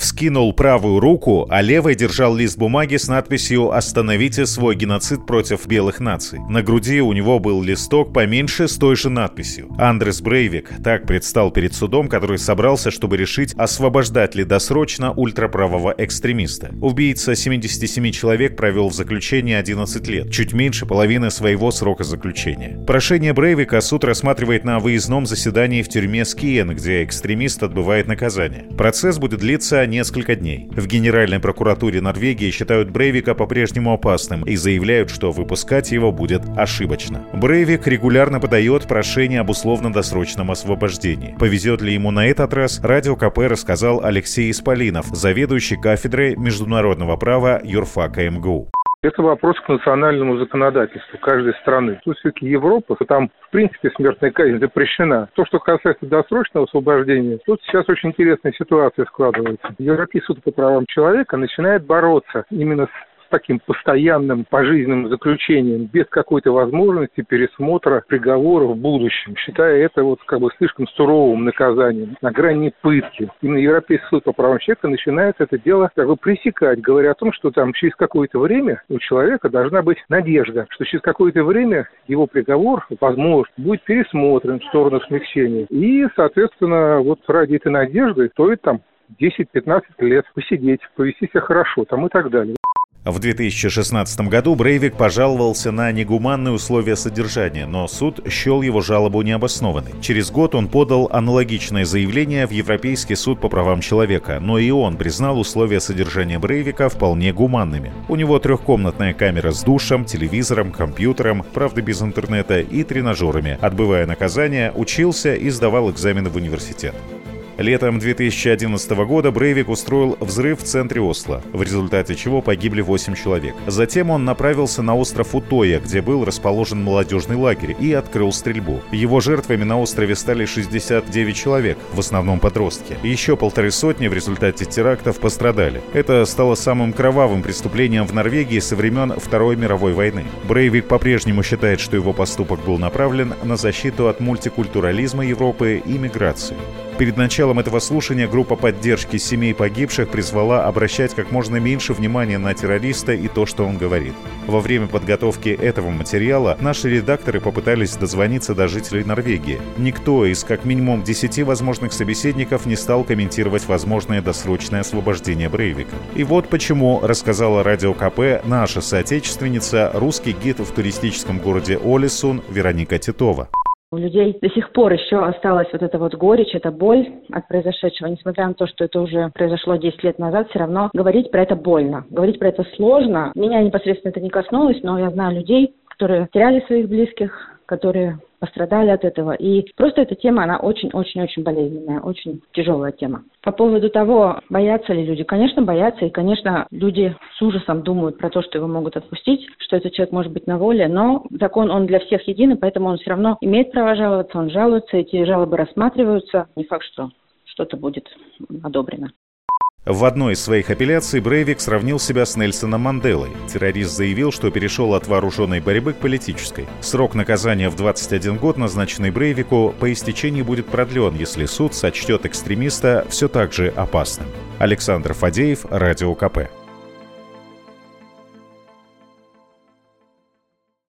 Вскинул правую руку, а левой держал лист бумаги с надписью «Остановите свой геноцид против белых наций». На груди у него был листок поменьше с той же надписью. Андрес Брейвик так предстал перед судом, который собрался, чтобы решить, освобождать ли досрочно ультраправого экстремиста. Убийца 77 человек провел в заключении 11 лет, чуть меньше половины своего срока заключения. Прошение Брейвика суд рассматривает на выездном заседании в тюрьме Скиен, где экстремист отбывает наказание. Процесс будет длиться несколько дней. В Генеральной прокуратуре Норвегии считают Брейвика по-прежнему опасным и заявляют, что выпускать его будет ошибочно. Брейвик регулярно подает прошение об условно-досрочном освобождении. Повезет ли ему на этот раз, Радио КП рассказал Алексей Исполинов, заведующий кафедрой международного права юрфака МГУ. Это вопрос к национальному законодательству каждой страны. Тут все-таки Европа, там в принципе смертная казнь запрещена. То, что касается досрочного освобождения, тут сейчас очень интересная ситуация складывается. Европейский суд по правам человека начинает бороться именно с таким постоянным пожизненным заключением, без какой-то возможности пересмотра приговора в будущем, считая это вот как бы слишком суровым наказанием, на грани пытки. Именно Европейский суд по правам человека начинает это дело как бы пресекать, говоря о том, что там через какое-то время у человека должна быть надежда, что через какое-то время его приговор, возможно, будет пересмотрен в сторону смягчения. И, соответственно, вот ради этой надежды стоит там 10-15 лет посидеть, повести себя хорошо там и так далее. В 2016 году Брейвик пожаловался на негуманные условия содержания, но суд счел его жалобу необоснованной. Через год он подал аналогичное заявление в Европейский суд по правам человека, но и он признал условия содержания Брейвика вполне гуманными. У него трехкомнатная камера с душем, телевизором, компьютером, правда без интернета и тренажерами. Отбывая наказание, учился и сдавал экзамены в университет. Летом 2011 года Брейвик устроил взрыв в центре Осло, в результате чего погибли 8 человек. Затем он направился на остров Утоя, где был расположен молодежный лагерь, и открыл стрельбу. Его жертвами на острове стали 69 человек, в основном подростки. Еще полторы сотни в результате терактов пострадали. Это стало самым кровавым преступлением в Норвегии со времен Второй мировой войны. Брейвик по-прежнему считает, что его поступок был направлен на защиту от мультикультурализма Европы и миграции. Перед началом этого слушания группа поддержки семей погибших призвала обращать как можно меньше внимания на террориста и то, что он говорит. Во время подготовки этого материала наши редакторы попытались дозвониться до жителей Норвегии. Никто из как минимум 10 возможных собеседников не стал комментировать возможное досрочное освобождение Брейвика. И вот почему, рассказала Радио КП наша соотечественница, русский гид в туристическом городе Олесун Вероника Титова. У людей до сих пор еще осталась вот эта вот горечь, эта боль от произошедшего. Несмотря на то, что это уже произошло 10 лет назад, все равно говорить про это больно. Говорить про это сложно. Меня непосредственно это не коснулось, но я знаю людей, которые теряли своих близких, которые пострадали от этого. И просто эта тема, она очень-очень-очень болезненная, очень тяжелая тема. По поводу того, боятся ли люди, конечно, боятся, и, конечно, люди с ужасом думают про то, что его могут отпустить, что этот человек может быть на воле, но закон, он для всех единый, поэтому он все равно имеет право жаловаться, он жалуется, эти жалобы рассматриваются. Не факт, что что-то будет одобрено. В одной из своих апелляций Брейвик сравнил себя с Нельсоном Манделой. Террорист заявил, что перешел от вооруженной борьбы к политической. Срок наказания в 21 год, назначенный Брейвику, по истечении будет продлен, если суд сочтет экстремиста все так же опасным. Александр Фадеев, Радио КП.